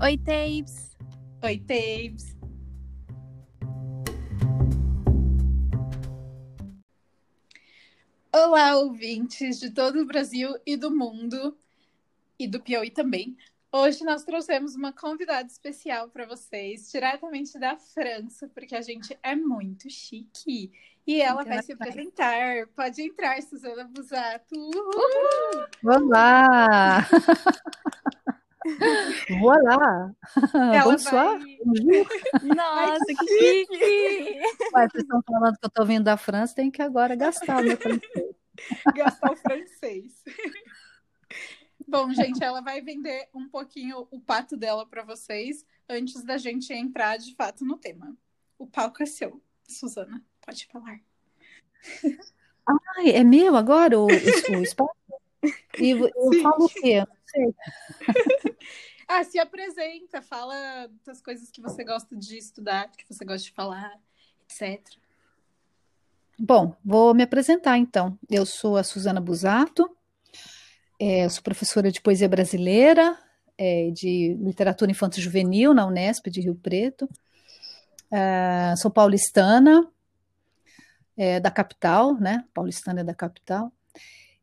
Oi, Tapes! Oi, Tapes! Olá, ouvintes de todo o Brasil e do mundo, e do Piauí também. Hoje nós trouxemos uma convidada especial para vocês, diretamente da França, porque a gente é muito chique. E ela vai se apresentar. Pode entrar, Suzana Busato. Uhul! Olá! Voilà! Ela Bonsoir! vai- Nossa, que chique! Ué, vocês estão falando que eu estou vindo da França, tem que agora gastar o meu francês. gastar o francês. Bom, gente, ela vai vender um pouquinho o pato dela para vocês antes da gente entrar de fato no tema. O palco é seu, Suzana. Pode falar. Ai, é meu agora o, o, o espaço? E eu Sim. falo o quê? Eu não sei. Ah, se apresenta, fala das coisas que você gosta de estudar, que você gosta de falar, etc. Bom, vou me apresentar então. Eu sou a Suzana Busato, é, sou professora de poesia brasileira, é, de literatura infanto-juvenil na Unesp de Rio Preto. Ah, sou paulistana, é, da capital, né? Paulistana é da capital.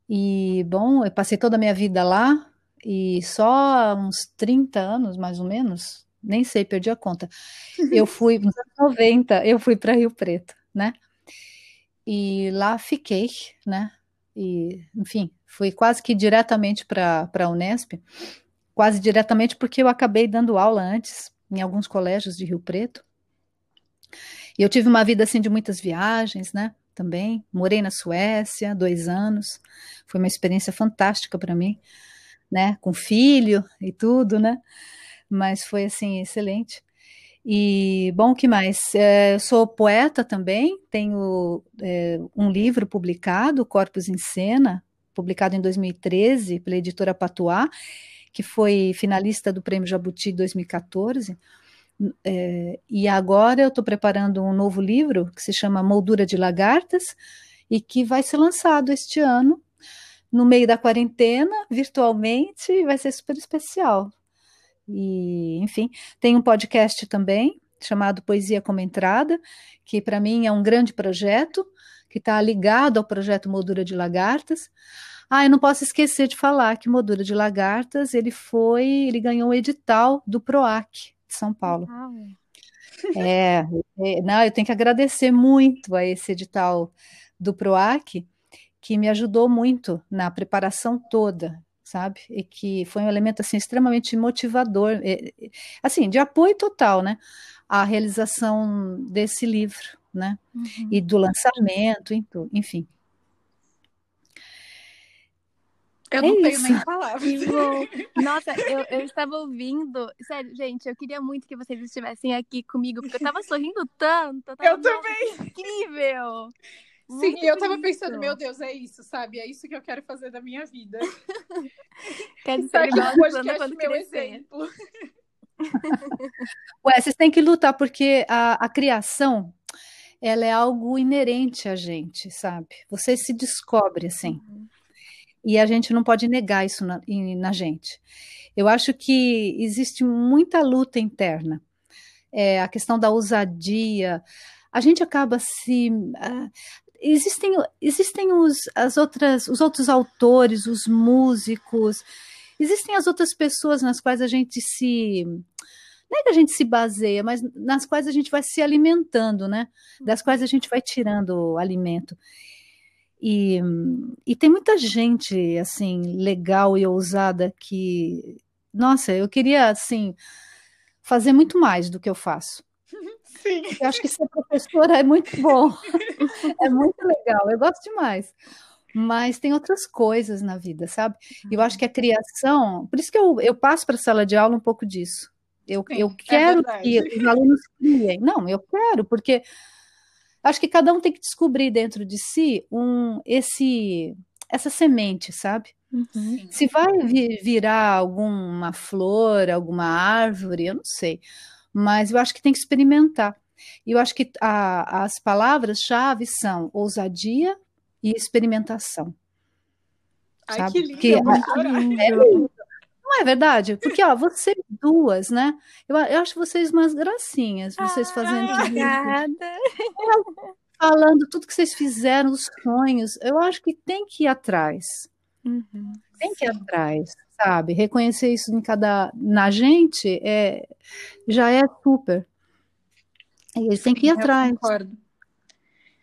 E, bom, eu passei toda a minha vida lá e só há uns 30 anos, mais ou menos, nem sei, perdi a conta. Eu fui, nos anos 90, eu fui para Rio Preto, né? E lá fiquei, né? E, enfim, fui quase que diretamente para a Unesp, quase diretamente porque eu acabei dando aula antes em alguns colégios de Rio Preto. E eu tive uma vida assim de muitas viagens, né? Também morei na Suécia dois anos, foi uma experiência fantástica para mim, né? Com filho e tudo, né? Mas foi assim excelente. E, bom, que mais? É, eu sou poeta também, tenho é, um livro publicado, Corpus em Cena, publicado em 2013 pela editora Patuá, que foi finalista do Prêmio Jabuti 2014. É, e agora eu estou preparando um novo livro que se chama Moldura de Lagartas e que vai ser lançado este ano, no meio da quarentena, virtualmente, e vai ser super especial. E, enfim, tem um podcast também chamado Poesia como Entrada, que para mim é um grande projeto, que está ligado ao projeto Moldura de Lagartas. Ah, eu não posso esquecer de falar que Moldura de Lagartas, ele foi, ele ganhou o edital do PROAC de São Paulo. Uau. É, é, não, eu tenho que agradecer muito a esse edital do PROAC, que me ajudou muito na preparação toda, sabe? E que foi um elemento assim extremamente motivador, assim, de apoio total, né, à realização desse livro, né? Uhum. E do lançamento, enfim. Eu É não tenho isso. nem palavras. Nossa, eu, eu estava ouvindo. Sério, gente, eu queria muito que vocês estivessem aqui comigo, porque eu tava sorrindo tanto. Eu, tava, Eu "Nossa, também. Incrível! Sim, Muito eu tava bonito. pensando, meu Deus, é isso, sabe? É isso que eu quero fazer da minha vida. Quero Tá ser aqui no podcast quando meu crescer. exemplo. Ué, vocês têm que lutar, porque a, a criação, ela é algo inerente a gente, sabe? Você se descobre assim. Uhum. E a gente não pode negar isso na, na gente. Eu acho que existe muita luta interna. É, a questão da ousadia. A gente acaba se. Existem existem os, as outras, os outros autores, os músicos, existem as outras pessoas nas quais a gente se. Não é que a gente se baseia, mas nas quais a gente vai se alimentando, né? Das quais a gente vai tirando alimento. E, e tem muita gente, assim, legal e ousada que, nossa, eu queria, assim, fazer muito mais do que eu faço. Sim. Eu acho que ser professora é muito bom, é muito legal, eu gosto demais. Mas tem outras coisas na vida, sabe? E eu acho que a criação, por isso que eu, eu passo para a sala de aula um pouco disso. Eu, Sim, eu é quero verdade. que os alunos criem. Não, eu quero, porque acho que cada um tem que descobrir dentro de si um esse essa semente, sabe? Uhum. Se vai vi- virar alguma flor, alguma árvore, eu não sei. Mas eu acho que tem que experimentar. E eu acho que a- as palavras-chave são ousadia e experimentação. Ai, sabe? que lindo, Porque. É. Não é verdade? Porque, ó, vocês duas, né? Eu, eu acho vocês umas gracinhas, vocês fazendo Ai, tudo isso. obrigada. falando tudo que vocês fizeram, os sonhos. Eu acho que tem que ir atrás. Uhum. Tem que ir atrás, sabe? Reconhecer isso em cada na gente é já é super. E eles têm que ir Eu atrás. concordo.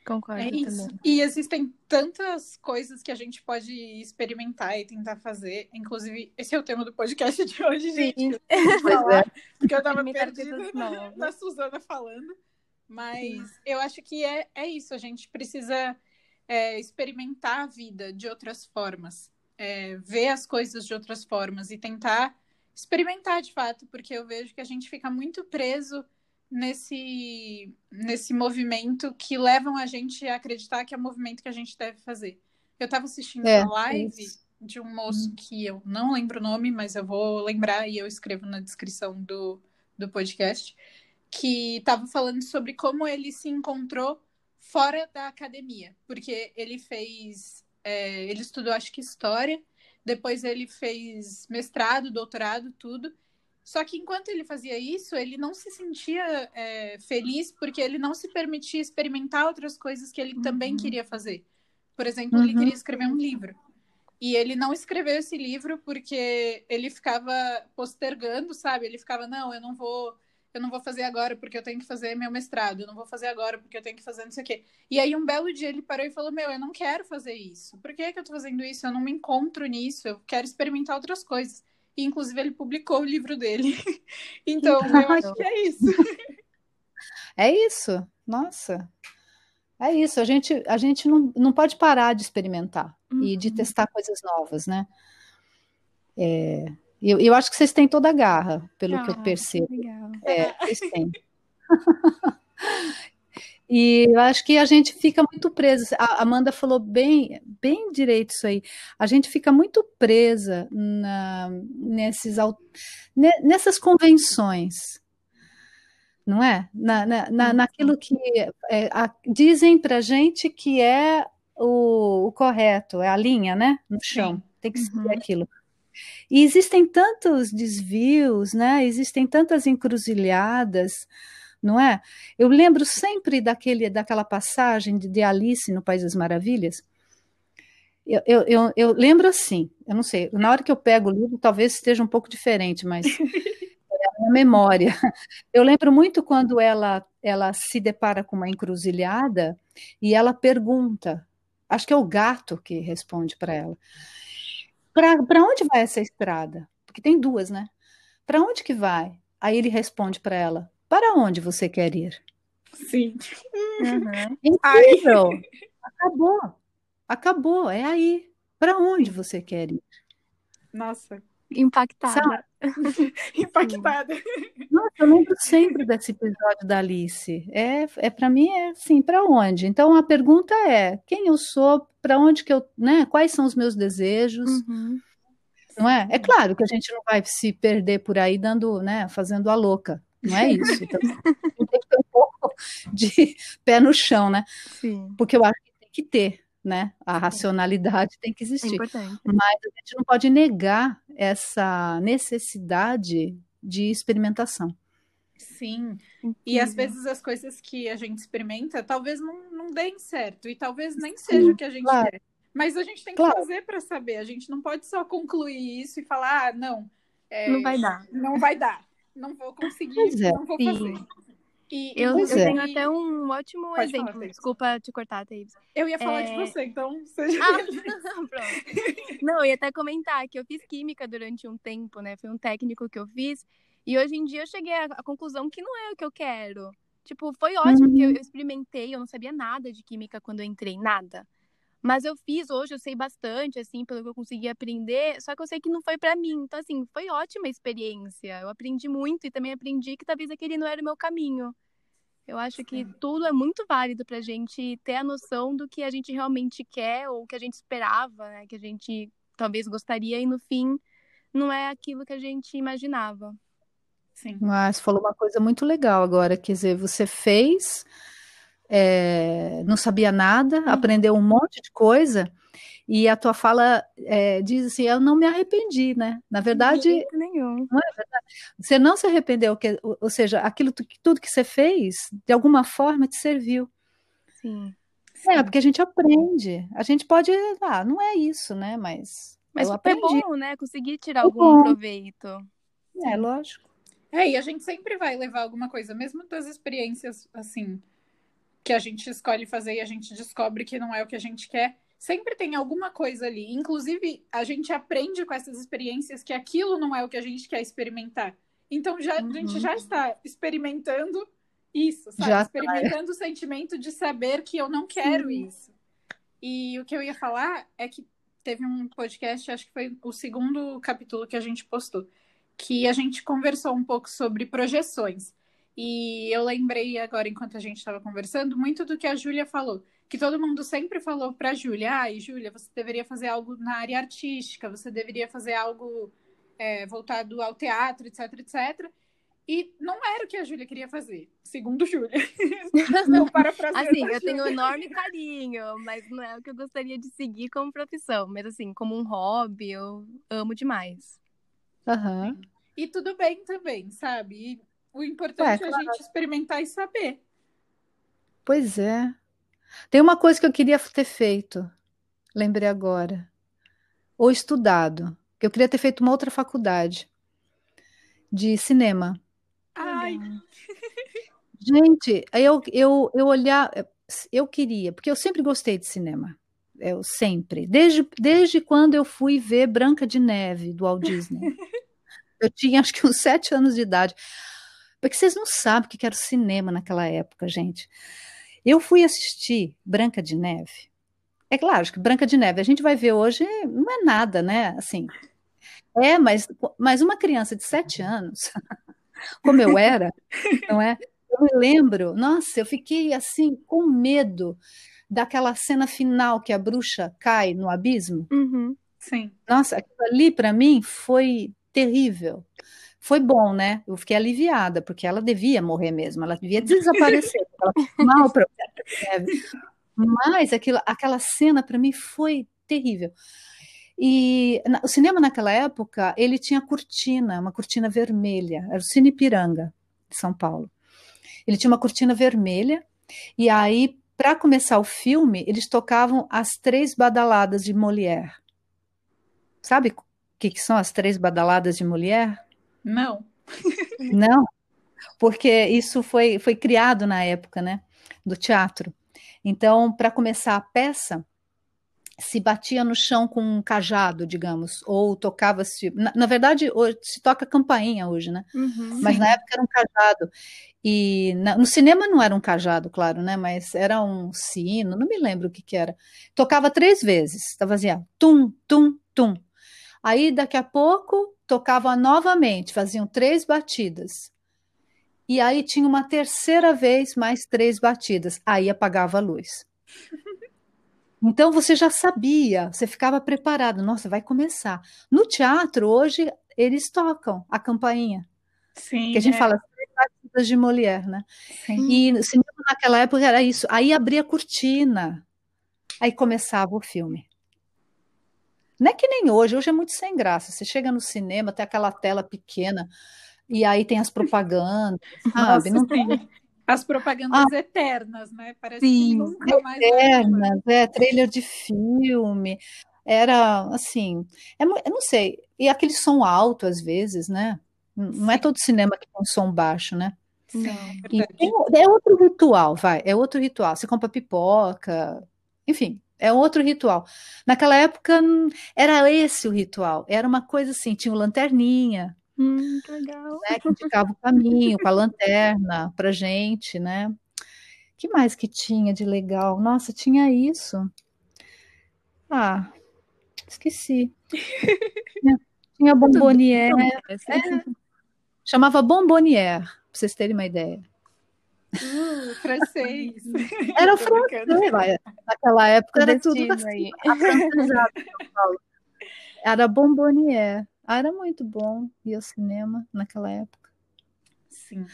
Concordo É isso. também. E existem tantas coisas que a gente pode experimentar e tentar fazer. Inclusive, esse é o tema do podcast de hoje, gente. Pois falar, porque eu tava perdida na, na Suzana falando. Mas eu acho que é, é isso. A gente precisa é, experimentar a vida de outras formas. É, ver as coisas de outras formas e tentar experimentar de fato, porque eu vejo que a gente fica muito preso nesse, nesse movimento que levam a gente a acreditar que é o movimento que a gente deve fazer. Eu estava assistindo É, uma live isso. de um moço que eu não lembro o nome, mas eu vou lembrar e eu escrevo na descrição do, do podcast, que estava falando sobre como ele se encontrou fora da academia, porque ele fez, é, ele estudou acho que história, depois ele fez mestrado, doutorado, tudo. Só que enquanto ele fazia isso, ele não se sentia é, feliz porque ele não se permitia experimentar outras coisas que ele também Uhum. queria fazer. Por exemplo, ele Uhum. queria escrever um livro. E ele não escreveu esse livro porque ele ficava postergando, sabe? Ele ficava, não, eu não vou, eu não vou fazer agora porque eu tenho que fazer meu mestrado, eu não vou fazer agora porque eu tenho que fazer não sei o quê. E aí um belo dia ele parou e falou: "Meu, eu não quero fazer isso. Por que que eu tô fazendo isso? Eu não me encontro nisso, eu quero experimentar outras coisas". E inclusive ele publicou o livro dele. então, eu acho que é isso. É isso. Nossa. É isso. A gente, a gente não, não pode parar de experimentar e de Uhum. testar coisas novas, né? É, eu, eu acho que vocês têm toda a garra, pelo que eu Ah, percebo. Legal. É, vocês têm. E eu acho que a gente fica muito presa. A Amanda falou bem, bem direito isso aí. A gente fica muito presa na, nesses, nessas convenções, não é? Na, na, na- naquilo que é, a- dizem para gente que é o, o correto, é a linha, né? No chão. Tem que ser Uhum. aquilo. E existem tantos desvios, né? Existem tantas encruzilhadas, não é? Eu lembro sempre daquele, daquela passagem de, de Alice no País das Maravilhas. Eu, eu, eu, eu lembro assim, eu não sei, na hora que eu pego o livro, talvez esteja um pouco diferente, mas é a minha memória. Eu lembro muito quando ela, ela se depara com uma encruzilhada e ela pergunta, acho que é o gato que responde para ela. Para onde vai essa estrada? Porque tem duas, né? Para onde que vai? Aí ele responde para ela: Para onde você quer ir? Sim. Uhum. Incrível! Acabou. Acabou. É aí. Para onde você quer ir? Nossa, Impactada. Sabe? impactada. Nossa, eu lembro sempre desse episódio da Alice. É, é para mim é assim, para onde? Então a pergunta é: quem eu sou? Para onde que eu, né? Quais são os meus desejos? Uhum. Não é? É claro que a gente não vai se perder por aí dando, né, fazendo a louca. Não é isso. Então, tem que ter um pouco de pé no chão, né? Sim. Porque eu acho que tem que ter, né? A racionalidade tem que É existir. importante. Mas a gente não pode negar essa necessidade de experimentação. Sim. E às Incrível. vezes as coisas que a gente experimenta talvez não, não deem certo. E talvez nem seja o que a gente claro. quer. Mas a gente tem que Claro. fazer para saber. A gente não pode só concluir isso e falar, ah, não. é, Não vai dar. Não vai dar. Não vou conseguir, é. não vou Sim. fazer. E, Eu, eu é. tenho até um ótimo Pode exemplo. falar. Desculpa te cortar, Thaís. Eu ia falar de É. você, então seja. Ah, pronto. Não, eu ia até comentar que eu fiz química durante um tempo, né? Foi um técnico que eu fiz. E hoje em dia eu cheguei à à conclusão que não é o que eu quero. Tipo, foi ótimo que eu, eu experimentei, eu não sabia nada de química quando eu entrei, nada. Mas eu fiz hoje, eu sei bastante, assim, pelo que eu consegui aprender, só que eu sei que não foi pra mim. Então, assim, foi ótima a experiência. Eu aprendi muito e também aprendi que talvez aquele não era o meu caminho. Eu acho que tudo é muito válido pra gente ter a noção do que a gente realmente quer ou que a gente esperava, né? Que a gente talvez gostaria e no fim não é aquilo que a gente imaginava. Sim. Mas falou uma coisa muito legal agora, quer dizer, você fez, é, não sabia nada, aprendeu um monte de coisa, E a tua fala é, diz assim: eu não me arrependi, né? Na verdade, nenhum. não é verdade. Você não se arrependeu, que, ou seja, aquilo tudo que você fez, de alguma forma, te serviu. Sim. É, porque a gente aprende. A gente pode, ah, não é isso, né? Mas, Mas foi aprendi. bom, né? Conseguir tirar Foi algum bom. proveito. É, lógico. É, e a gente sempre vai levar alguma coisa, mesmo das experiências, assim, que a gente escolhe fazer e a gente descobre que não é o que a gente quer. Sempre tem alguma coisa ali. Inclusive, a gente aprende com essas experiências que aquilo não é o que a gente quer experimentar. Então, já, a gente Uhum. já está experimentando isso, sabe? Já tá. experimentando o sentimento de saber que eu não quero Sim. isso. E o que eu ia falar é que teve um podcast, acho que foi o segundo capítulo que a gente postou, que a gente conversou um pouco sobre projeções. E eu lembrei agora, enquanto a gente estava conversando, muito do que a Júlia falou. Que todo mundo sempre falou para a Júlia: ai, Júlia, você deveria fazer algo na área artística, você deveria fazer algo é, voltado ao teatro, etc, etc. E não era o que a Júlia queria fazer, segundo Júlia. Estou parafraseando Assim, eu tenho um enorme carinho, mas não é o que eu gostaria de seguir como profissão. Mas assim, como um hobby, eu amo demais. Aham. E tudo bem também, sabe? E o importante É, é, a gente experimentar e saber. Pois é. Tem uma coisa que eu queria ter feito, lembrei agora. Ou estudado, que eu queria ter feito uma outra faculdade de cinema. Ai, Gente, eu, eu, eu olhar, eu queria, porque eu sempre gostei de cinema. Eu sempre. Desde, desde quando eu fui ver Branca de Neve, do Walt Disney. Eu tinha acho que uns sete anos de idade. Porque vocês não sabem o que era o cinema naquela época, gente. Eu fui assistir Branca de Neve. É claro que Branca de Neve a gente vai ver hoje, não é nada, né? Assim. É, mas, mas uma criança de sete anos, como eu era, não é? Eu me lembro, nossa, eu fiquei assim com medo daquela cena final que a bruxa cai no abismo. Uhum. sim. Nossa, aquilo ali para mim foi terrível. Foi bom, né? Eu fiquei aliviada, porque ela devia morrer mesmo, ela devia desaparecer, ela mal para Mas aquilo, aquela cena para mim foi terrível. E na- o cinema naquela época, ele tinha cortina, uma cortina vermelha, era o Cine Ipiranga, de São Paulo. Ele tinha uma cortina vermelha, e aí, para começar o filme, eles tocavam as três badaladas de Molière. Sabe que, que são as três badaladas de Molière? Não. Não, porque isso foi, foi criado na época, né, do teatro. Então, para começar a peça, se batia no chão com um cajado, digamos, ou tocava-se. Na, na verdade, hoje, se toca campainha hoje, né? Uhum. Mas na época era um cajado. E na- no cinema não era um cajado, claro, né? Mas era um sino, não me lembro o que que era. Tocava três vezes, estava assim, ó, tum, tum, tum. Aí daqui a pouco tocava novamente, faziam três batidas. E aí tinha uma terceira vez mais três batidas. Aí apagava a luz. Então você já sabia, você ficava preparado. Nossa, vai começar. No teatro, hoje, eles tocam a campainha. Sim. Que a gente é, fala batidas de Molière, né? sim. E cinema naquela época era isso. Aí abria a cortina, aí começava o filme. Não é que nem hoje, hoje é muito sem graça. Você chega no cinema, tem aquela tela pequena, e aí tem as propagandas, sabe? Nossa, Não tem. As propagandas eternas, né? Parece Sim. que nunca mais externas, é, trailer de filme. Era assim, é eu não sei, e aquele som alto às vezes, né? Não é todo cinema que tem um som baixo, né? Sim, tem o- é outro ritual, vai, é outro ritual. Você compra pipoca, enfim, é outro ritual. Naquela época hum, era esse o ritual, era uma coisa assim, tinha o lanterninha, Hum, que legal. né, que indicava o caminho com a lanterna pra gente, né? Que mais que tinha de legal? Nossa, tinha isso. Ah, esqueci. Tinha, tinha bombonier, É. chamava bombonier, pra vocês terem uma ideia. Uh, francês. Era Tô brincando. francês, vai. naquela época era tudo assim. Era bombonier. Ah, era muito bom ir ao cinema naquela época. Sim.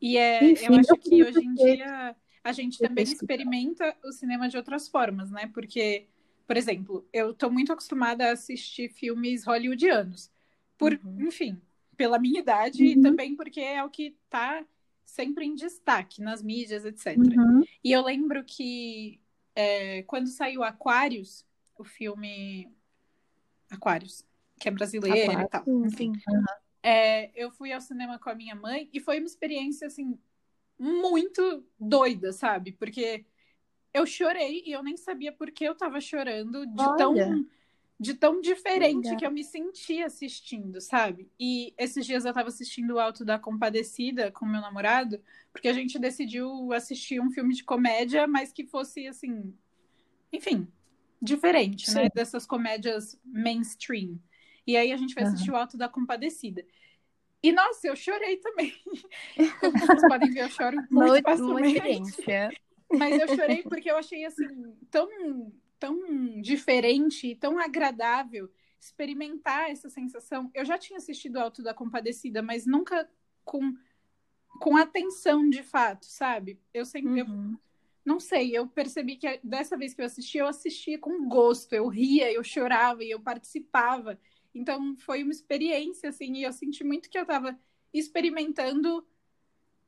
E é, Enfim, eu acho que hoje em dia a gente também experimenta o cinema de outras formas, né? Porque, por exemplo, eu tô muito acostumada a assistir filmes hollywoodianos. Por, Uhum. enfim, pela minha idade e Uhum. também porque é o que tá sempre em destaque nas mídias, etc. Uhum. E eu lembro que é, quando saiu Aquários, o filme Aquários, que é brasileiro e Aquários, tal. Enfim, sim. é, eu fui ao cinema com a minha mãe e foi uma experiência assim muito doida, sabe? Porque eu chorei e eu nem sabia por que eu tava chorando de Olha. tão de tão diferente Legal. que eu me senti assistindo, sabe? E esses dias eu tava assistindo o Alto da Compadecida com meu namorado, porque a gente decidiu assistir um filme de comédia, mas que fosse assim, enfim, diferente, né? Sim. Dessas comédias mainstream. E aí a gente foi Aham. assistir o Alto da Compadecida. E nossa, eu chorei também. Como vocês podem ver, eu choro muito facilmente. Mas eu chorei porque eu achei assim tão, tão diferente e tão agradável experimentar essa sensação. Eu já tinha assistido Alto da Compadecida, mas nunca com, com atenção de fato, sabe? Eu sempre. eu- Uhum. não sei, eu percebi que dessa vez que eu assisti, eu assistia com gosto, eu ria, eu chorava e eu participava. Então foi uma experiência, assim, e eu senti muito que eu estava experimentando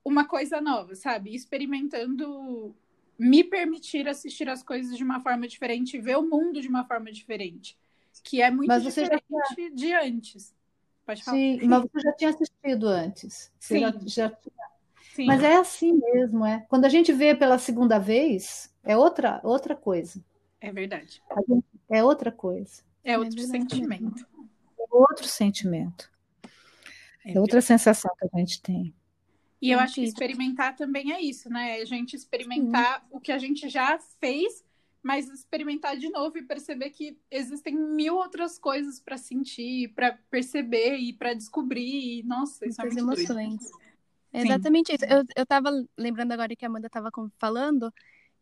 uma coisa nova, sabe? Experimentando me permitir assistir as coisas de uma forma diferente, ver o mundo de uma forma diferente, que é muito Mas você já diferente de antes. Pode falar. Sim, mas você já tinha assistido antes. Você Sim. já- já Sim. Mas é assim mesmo, é. Quando a gente vê pela segunda vez, é outra, outra coisa. É verdade. É outra coisa. É É outro verdade sentimento. É outro sentimento. É outra sensação que a gente tem. E eu acho que Acredito. experimentar também é isso, né? A gente experimentar o que a gente já fez, mas experimentar de novo e perceber que existem mil outras coisas para sentir, para perceber e para descobrir. E, nossa, isso é Muitas muito doido. emoções. É Sim. exatamente isso. Eu, eu tava lembrando agora que a Amanda tava com- falando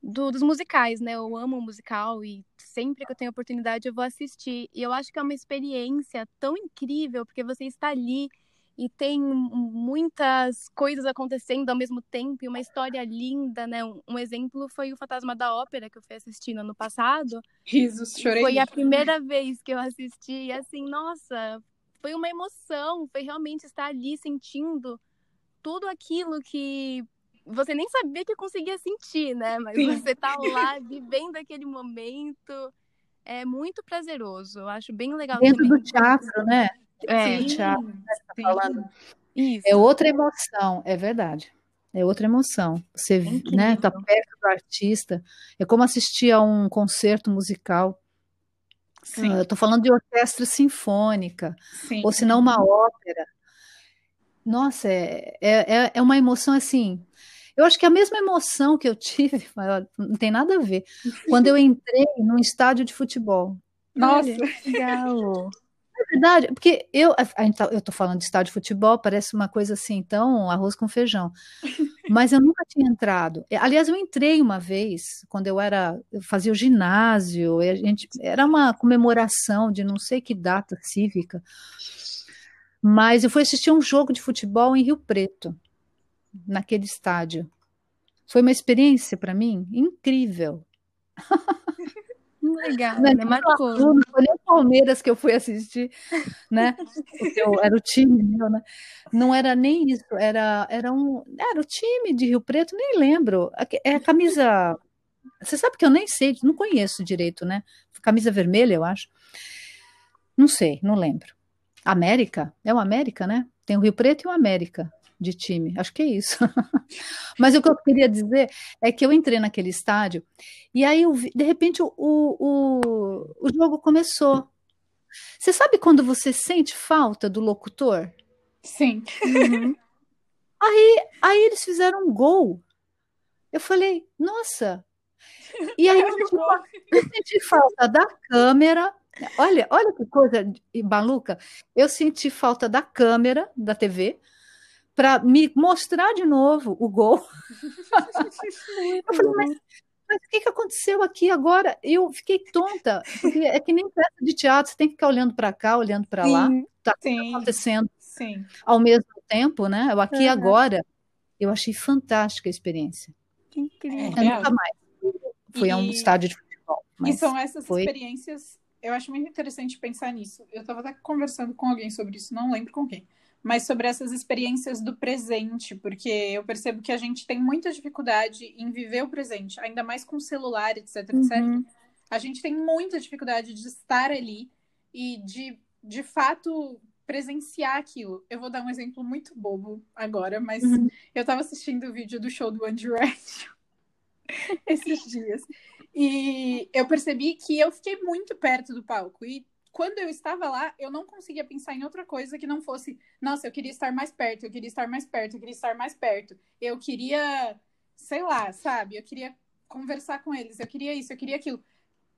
do- dos musicais, né? Eu amo musical e sempre que eu tenho oportunidade eu vou assistir. E eu acho que é uma experiência tão incrível, porque você está ali e tem muitas coisas acontecendo ao mesmo tempo e uma história linda, né? Um, um exemplo foi o Fantasma da Ópera que eu fui assistir no ano passado. Risos, chorei. Foi a primeira vez que eu assisti, e assim, nossa, foi uma emoção, foi realmente estar ali sentindo tudo aquilo que você nem sabia que conseguia sentir, né? Mas Sim. você tá lá vivendo aquele momento. É muito prazeroso. Eu acho bem legal Dentro também. do teatro, né? É, Sim, teatro, sim. falando. isso. É outra emoção, é verdade. É outra emoção. Você incrível. né, tá perto do artista. É como assistir a um concerto musical. Sim, Ah, Eu estou falando de orquestra sinfônica, sim. ou se não uma ópera. Nossa, é, é, é- é uma emoção assim. Eu acho que é a mesma emoção que eu tive, não tem nada a ver, quando eu entrei num estádio de futebol. Nossa, Olha, legal. É verdade, porque eu, a gente tá- eu tô falando de estádio de futebol, parece uma coisa assim, então, arroz com feijão. Mas eu nunca tinha entrado. Aliás, eu entrei uma vez, quando eu era, eu fazia o ginásio, a gente, era uma comemoração de não sei que data cívica, mas eu fui assistir um jogo de futebol em Rio Preto, naquele estádio. Foi uma experiência para mim incrível. Legal, né? nem Marcou. Não foi nem o Palmeiras que eu fui assistir, né? Eu- era o time meu, né? Não era nem isso, era, era um. Era o time de Rio Preto, nem lembro. É a camisa. Você sabe que eu nem sei, não conheço direito, né? Camisa vermelha, eu acho. Não sei, não lembro. América? É o América, né? Tem o Rio Preto e o América de time. Acho que é isso. Mas o que eu queria dizer é que eu entrei naquele estádio e aí, eu vi- de repente, o, o, o jogo começou. Você sabe quando você sente falta do locutor? sim. Uhum. Aí eles fizeram um gol. Eu falei, nossa. E aí eu senti, fa- eu senti falta da câmera. Olha, olha que coisa maluca. Eu senti falta da câmera da TV para me mostrar de novo o gol. Eu falei, mas, mas o que, que aconteceu aqui agora? Eu fiquei tonta, porque é que nem peça de teatro, você tem que ficar olhando para cá, olhando para lá, tá Sim, acontecendo sim. ao mesmo tempo, né? Eu aqui e Uhum. agora, eu achei fantástica a experiência. Que incrível. É. Eu Real. nunca mais fui a um E- estádio de futebol, Mas e são essas foi... experiências, eu acho muito interessante pensar nisso. Eu estava até conversando com alguém sobre isso, não lembro com quem mas sobre essas experiências do presente, porque eu percebo que a gente tem muita dificuldade em viver o presente, ainda mais com celular, etc, uhum. etc. A gente tem muita dificuldade de estar ali e de, de fato, presenciar aquilo. Eu vou dar um exemplo muito bobo agora, mas uhum. eu estava assistindo o vídeo do show do One Direction esses dias. E eu percebi que eu fiquei muito perto do palco. E quando eu estava lá, eu não conseguia pensar em outra coisa que não fosse, nossa, eu queria estar mais perto, eu queria estar mais perto, eu queria estar mais perto. Eu queria, sei lá, sabe? Eu queria conversar com eles, eu queria isso, eu queria aquilo.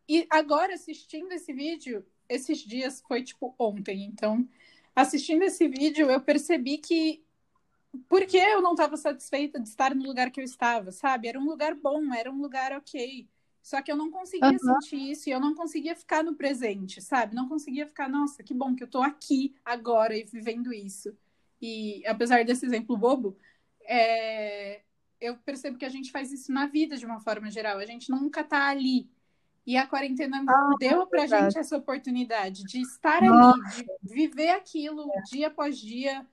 E agora, assistindo esse vídeo, esses dias foi tipo ontem, então, assistindo esse vídeo, eu percebi que por que eu não estava satisfeita de estar no lugar que eu estava, sabe? Era um lugar bom, era um lugar ok. Só que eu não conseguia uhum. sentir isso e eu não conseguia ficar no presente, sabe? Não conseguia ficar, nossa, que bom que eu tô aqui agora e vivendo isso. E apesar desse exemplo bobo, é... eu percebo que a gente faz isso na vida de uma forma geral. A gente nunca tá ali. E a quarentena ah, deu pra verdade. gente essa oportunidade de estar nossa. ali, de viver aquilo é. dia após dia,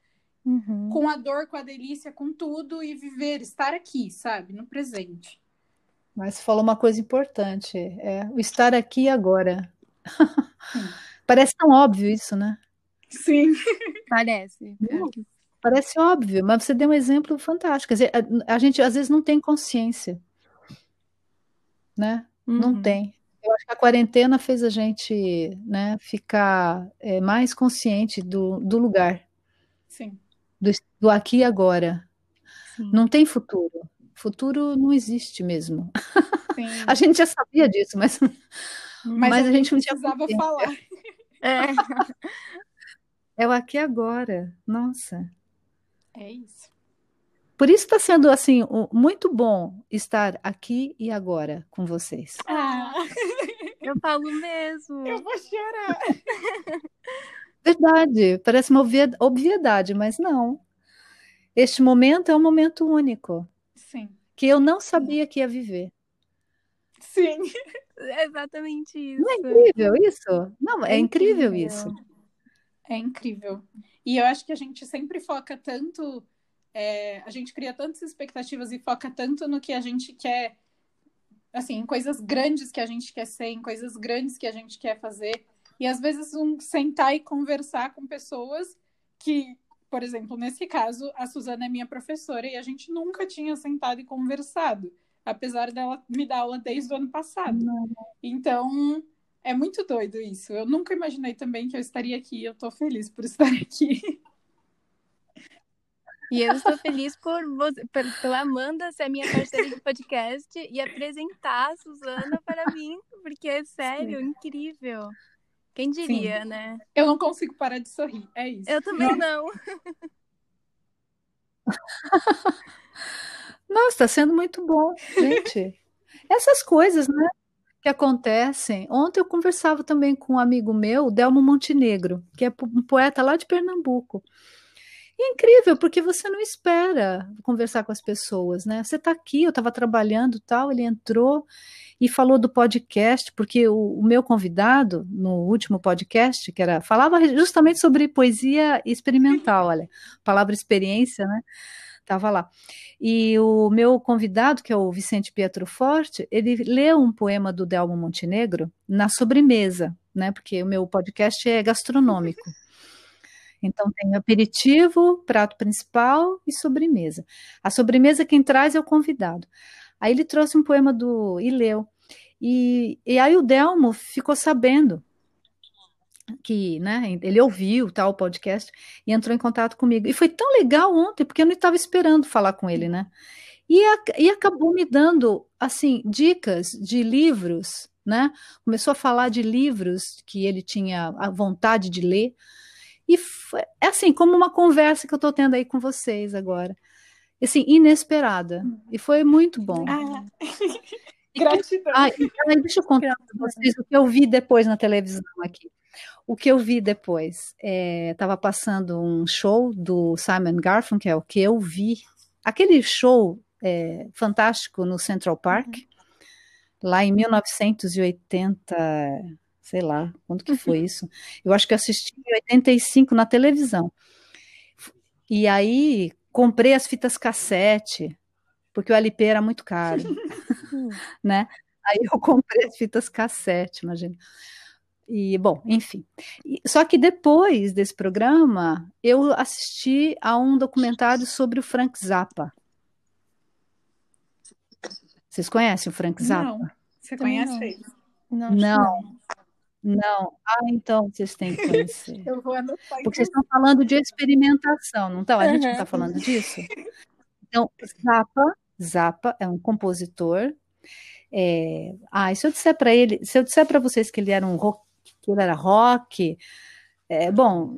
uhum. com a dor, com a delícia, com tudo, e viver, estar aqui, sabe? No presente. Mas falou uma coisa importante, é o estar aqui agora. Parece tão óbvio isso, né? Sim. Parece. Parece óbvio, mas você deu um exemplo fantástico. Quer dizer, a, a gente às vezes não tem consciência, né? Uhum. Não tem. Eu acho que a quarentena fez a gente né, ficar é, mais consciente do, do lugar. Sim. Do, do aqui e agora. Sim. Não tem futuro. Futuro não existe mesmo. a gente já sabia disso, mas, mas, mas a, gente não precisava falar. É. é o aqui agora. Nossa. É isso. Por isso está sendo assim muito bom estar aqui e agora com vocês. Ah. Eu falo mesmo. Eu vou chorar. Verdade, parece uma obviedade, mas não. Este momento é um momento único. Que eu não sabia que ia viver. Sim. É exatamente isso. Não é incrível isso? Não, é, é incrível, incrível isso. É incrível. E eu acho que a gente sempre foca tanto, é, a gente cria tantas expectativas e foca tanto no que a gente quer, assim, em coisas grandes que a gente quer ser, em coisas grandes que a gente quer fazer. E às vezes um sentar e conversar com pessoas que por exemplo, nesse caso, a Suzana é minha professora e a gente nunca tinha sentado e conversado, apesar dela me dar aula desde o ano passado. Então, é muito doido isso. Eu nunca imaginei também que eu estaria aqui. Eu estou feliz por estar aqui. E eu estou feliz por você, pela Amanda ser minha parceira de podcast e apresentar a Suzana para mim, porque é sério, Sim. incrível. Quem diria, Sim. né? Eu não consigo parar de sorrir, é isso. Eu também não. Nossa, está sendo muito bom, gente. Essas coisas, né? Que acontecem. Ontem eu conversava também com um amigo meu, Delmo Montenegro, que é um poeta lá de Pernambuco. É incrível, porque você não espera conversar com as pessoas, né? Você está aqui, eu estava trabalhando tal, ele entrou e falou do podcast, porque o, o, meu convidado, no último podcast, que era, falava justamente sobre poesia experimental, olha, palavra experiência, né? Estava lá. E o meu convidado, que é o Vicente Pietro Forte, ele leu um poema do Delmo Montenegro na sobremesa, né? Porque o meu podcast é gastronômico. Então tem aperitivo, prato principal e sobremesa. A sobremesa quem traz é o convidado. Aí ele trouxe um poema do Ileu. E, e aí o Delmo ficou sabendo que, né, ele ouviu tal podcast e entrou em contato comigo. E foi tão legal ontem, porque eu não estava esperando falar com ele, né? E, a, e acabou me dando, assim, dicas de livros, né? Começou a falar de livros que ele tinha a vontade de ler. E é assim, como uma conversa que eu estou tendo aí com vocês agora. Assim, inesperada. E foi muito bom. Ah. Gratidão. Ah, deixa eu contar para vocês o que eu vi depois na televisão aqui. O que eu vi depois, estava é, passando um show do Simon Garfunkel, que é o que eu vi. Aquele show é, fantástico no Central Park, uhum. lá em 1980, sei lá, quando que foi isso? Eu acho que assisti em 85 na televisão. E aí comprei as fitas cassete, porque o LP era muito caro, né? Aí eu comprei as fitas cassete, imagina. E, bom, enfim. Só que depois desse programa, eu assisti a um documentário sobre o Frank Zappa. Vocês conhecem o Frank Zappa? Não. Você conhece não. ele? Não, Não. Não. Ah, então vocês têm que conhecer. Eu vou anotar. Porque vocês estão falando de experimentação, não estão? A gente não está falando disso? Então, Zappa, Zappa é um compositor. é, Ah, e se eu disser para ele, se eu disser para vocês que ele era um rock, que ele era rock, é, bom,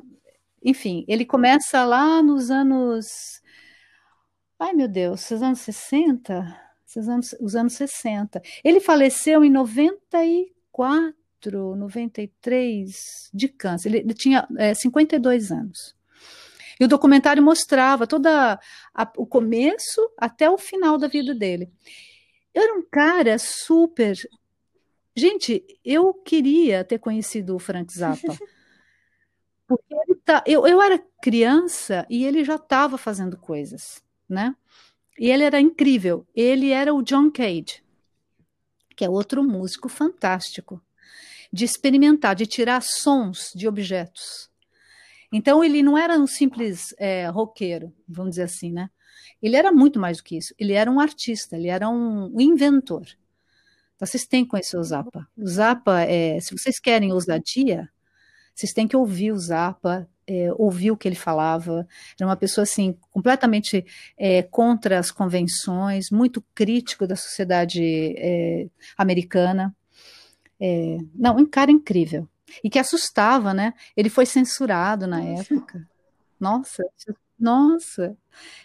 enfim, ele começa lá nos anos, ai meu Deus, os anos 60, os anos, os anos 60. Ele faleceu em 94, 93 de câncer. Ele, ele tinha é, 52 anos. E o documentário mostrava toda a, o começo até o final da vida dele. Era um cara super. Gente, eu queria ter conhecido o Frank Zappa. Porque ele tá, eu, eu era criança e ele já estava fazendo coisas, né? E ele era incrível. Ele era o John Cage, que é outro músico fantástico, de experimentar, de tirar sons de objetos. Então ele não era um simples é, roqueiro, vamos dizer assim, né? Ele era muito mais do que isso. Ele era um artista, ele era um, inventor. Então vocês têm que conhecer o Zappa. O Zappa, é, se vocês querem ousadia, vocês têm que ouvir o Zappa, é, ouvir o que ele falava. Era uma pessoa assim completamente é, contra as convenções, muito crítico da sociedade é, americana. É, não, um cara incrível e que assustava, né? Ele foi censurado na época. Nossa, nossa,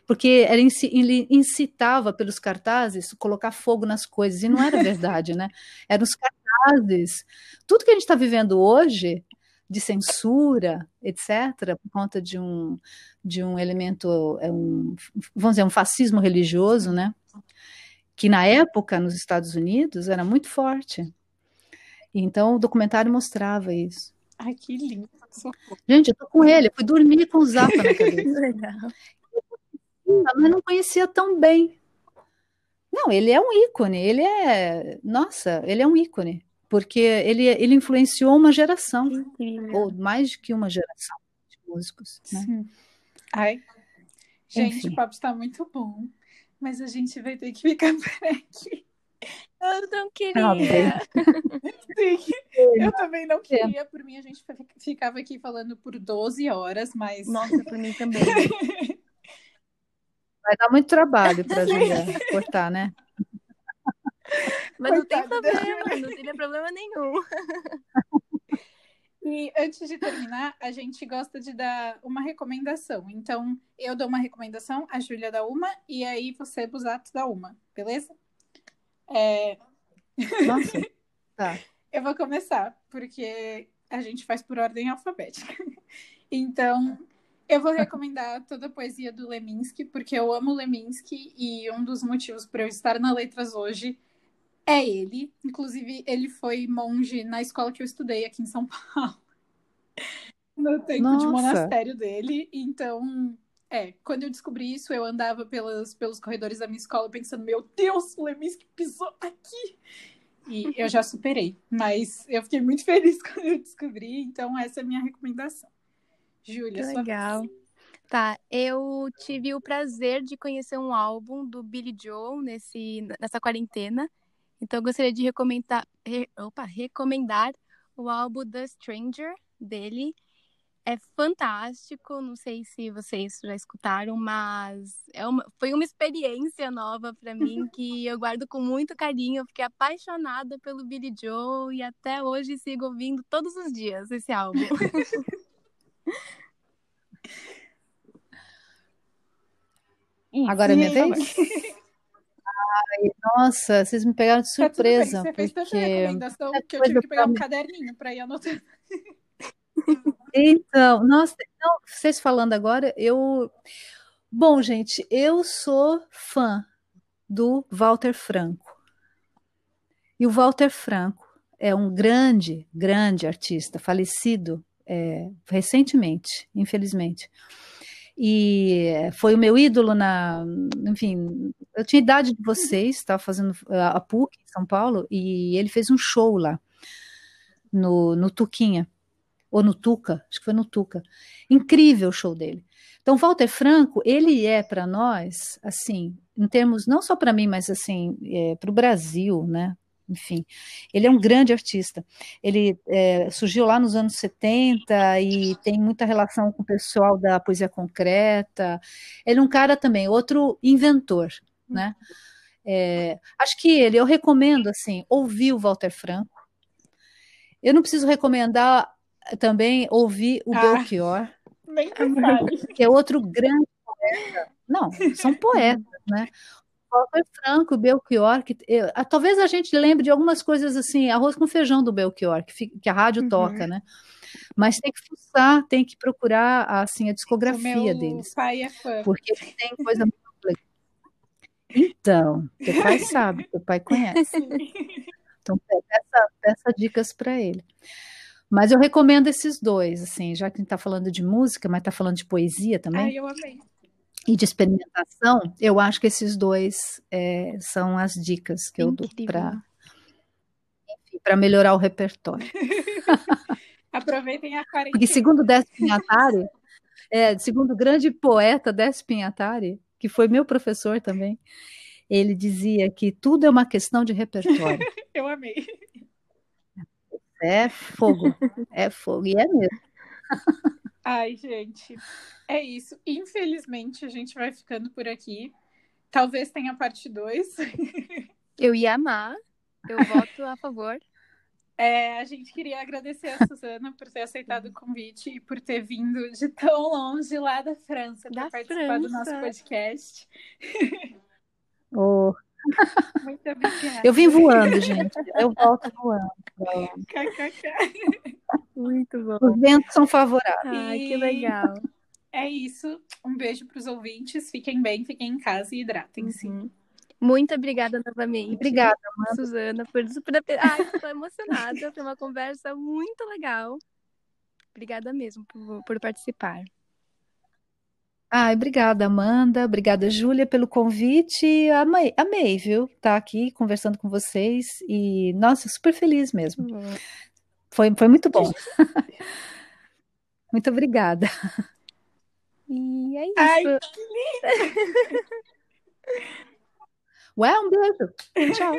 porque ele incitava pelos cartazes colocar fogo nas coisas e não era verdade, né? Eram os cartazes. Tudo que a gente está vivendo hoje de censura, etc., por conta de um, de um elemento, é um, vamos dizer, um fascismo religioso, né? Que na época, nos Estados Unidos, era muito forte. Então, o documentário mostrava isso. Ai, que lindo. Gente, eu tô com ele, eu fui dormir com o Zappa na cabeça. Legal. Mas não conhecia tão bem. Não, ele é um ícone, ele é. Nossa, ele é um ícone porque ele, ele influenciou uma geração, ou mais de que uma geração de músicos. Né? Sim. Ai, gente, Enfim. o papo está muito bom, mas a gente vai ter que ficar por aqui. Eu não queria. Sim, eu também não queria. Por mim, a gente ficava aqui falando por 12 horas, mas. Nossa, por mim também. Vai dar muito trabalho para a Julia cortar, né? Mas não tem problema, não teria problema nenhum. E antes de terminar, a gente gosta de dar uma recomendação. Então, eu dou uma recomendação, a Júlia dá uma, e aí você, Busato, dá uma, beleza? É, Nossa, tá. Eu vou começar, porque a gente faz por ordem alfabética. Então, eu vou recomendar toda a poesia do Leminski, porque eu amo Leminski e um dos motivos para eu estar na Letras hoje é ele. Inclusive, ele foi monge na escola que eu estudei aqui em São Paulo. No tempo de Nossa. monastério dele. Então, é, quando eu descobri isso, eu andava pelos, pelos corredores da minha escola pensando, meu Deus, o Leminski pisou aqui. E eu já superei. Mas eu fiquei muito feliz quando eu descobri, então essa é a minha recomendação. Júlia, sua legal. Tá, eu tive o prazer de conhecer um álbum do Billy Joel nesse, nessa quarentena. Então, eu gostaria de recomendar, re- opa, recomendar o álbum The Stranger dele. É fantástico, não sei se vocês já escutaram, mas é uma, foi uma experiência nova para mim que eu guardo com muito carinho. Eu fiquei apaixonada pelo Billy Joel e até hoje sigo ouvindo todos os dias esse álbum. Agora é minha vez? Ai, nossa, vocês me pegaram de Tá tudo bem, surpresa, Você fez tanta porque recomendação que eu tive que pegar pra um caderninho para ir anotando. Então, nossa, não, vocês falando agora, eu. Bom, gente, eu sou fã do Walter Franco. E o Walter Franco é um grande, grande artista, falecido é, recentemente, infelizmente. E foi o meu ídolo na. Enfim, eu tinha idade de vocês, estava fazendo a PUC em São Paulo, e ele fez um show lá, no, no Tuquinha, ou no Tuca, acho que foi no Tuca. Incrível o show dele. Então, Walter Franco, ele é para nós, assim, em termos, não só para mim, mas assim, é, para o Brasil, né? enfim, ele é um grande artista. Ele é, surgiu lá nos anos 70 e tem muita relação com o pessoal da poesia concreta. Ele é um cara também, outro inventor, né? É, acho que ele, eu recomendo, assim, ouvir o Walter Franco. Eu não preciso recomendar também ouvir o ah, Belchior, que é outro grande poeta. Não, são poetas, né? Walter Franco, Belchior, que eu, talvez a gente lembre de algumas coisas assim, arroz com feijão do Belchior, que, que a rádio uhum. toca, né? Mas tem que fuçar, tem que procurar assim a discografia deles. Pai é fã. Porque tem coisa muito legal. Então, teu pai sabe, teu pai conhece. Então, peça, peça dicas para ele. Mas eu recomendo esses dois, assim, já que a gente está falando de música, mas está falando de poesia também. Ai, eu amei e de experimentação, eu acho que esses dois é, são as dicas que Incrível. eu dou para para melhorar o repertório. Aproveitem a quarentena. Porque segundo Décio Pinhatari, é, segundo o grande poeta Décio Pinhatari, que foi meu professor também, ele dizia que tudo é uma questão de repertório. eu amei. É fogo, é fogo, e é mesmo. Ai, gente, é isso. Infelizmente, a gente vai ficando por aqui. Talvez tenha parte 2. Eu ia amar. Eu voto a favor. É, a gente queria agradecer a Suzana por ter aceitado o convite e por ter vindo de tão longe lá da França para participar França. do nosso podcast. Oh. Muito obrigada. Eu vim voando, gente. Eu volto voando. Muito bom. Os ventos são favoráveis. Ai, que legal. É isso. Um beijo para os ouvintes. Fiquem bem, fiquem em casa e hidratem-se. Uhum. Muito obrigada novamente. Obrigada, Amanda. Suzana, por super. Ai, estou emocionada. Foi uma conversa muito legal. Obrigada mesmo por, por participar. Ai, obrigada, Amanda. Obrigada, Júlia, pelo convite. Amei, amei, viu? Estar tá aqui conversando com vocês. E, nossa, super feliz mesmo. Uhum. Foi, foi muito bom. muito obrigada. E é isso. Ai, que lindo! Ué, um beijo. Tchau.